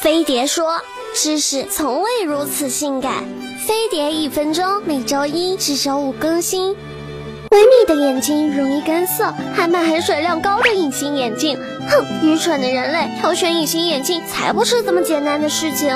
飞碟说：“知识从未如此性感。”飞碟一分钟，每周一至周五更新。闺蜜的眼睛容易干涩，还买含水量高的隐形眼镜。哼，愚蠢的人类，挑选隐形眼镜才不是这么简单的事情。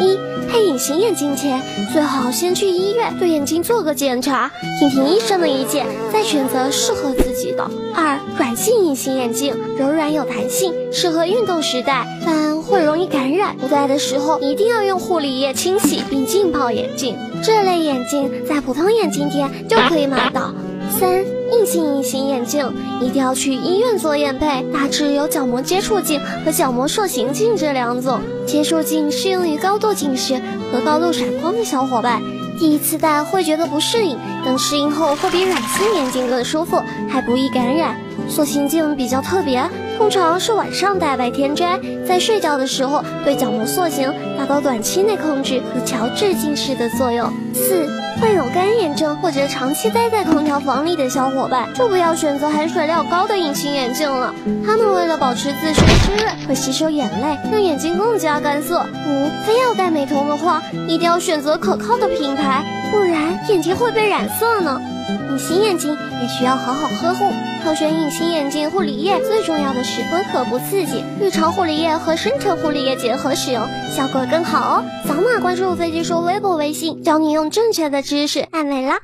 一配隐形眼镜前，最好先去医院对眼睛做个检查，听听医生的意见，再选择适合自己的。二软性隐形眼镜柔软有弹性，适合运动时戴，但会容易感染。不戴的时候一定要用护理液清洗并浸泡眼镜。这类眼镜在普通眼镜店就可以买到。三硬性隐形眼镜一定要去医院做验配，大致有角膜接触镜和角膜塑形镜这两种。接触镜适用于高度近视和高度闪光的小伙伴，第一次戴会觉得不适应，等适应后会比软性眼镜更舒服，还不易感染。塑形镜比较特别，通常是晚上戴白天摘，在睡觉的时候对角膜塑形，达到短期内控制和调治近视的作用。四。患有干眼症或者长期待在空调房里的小伙伴，就不要选择含水量高的隐形眼镜了。它们为了保持自身湿润，会吸收眼泪，让眼睛更加干涩。五，非要戴美瞳的话，一定要选择可靠的品牌，不然眼睛会被染色呢。隐形眼镜也需要好好呵护，挑选隐形眼镜护理液最重要的是温和不刺激，日常护理液和深层护理液结合使用，效果更好哦。扫码关注飞机说微博、微信，教你用正确的知识爱美啦。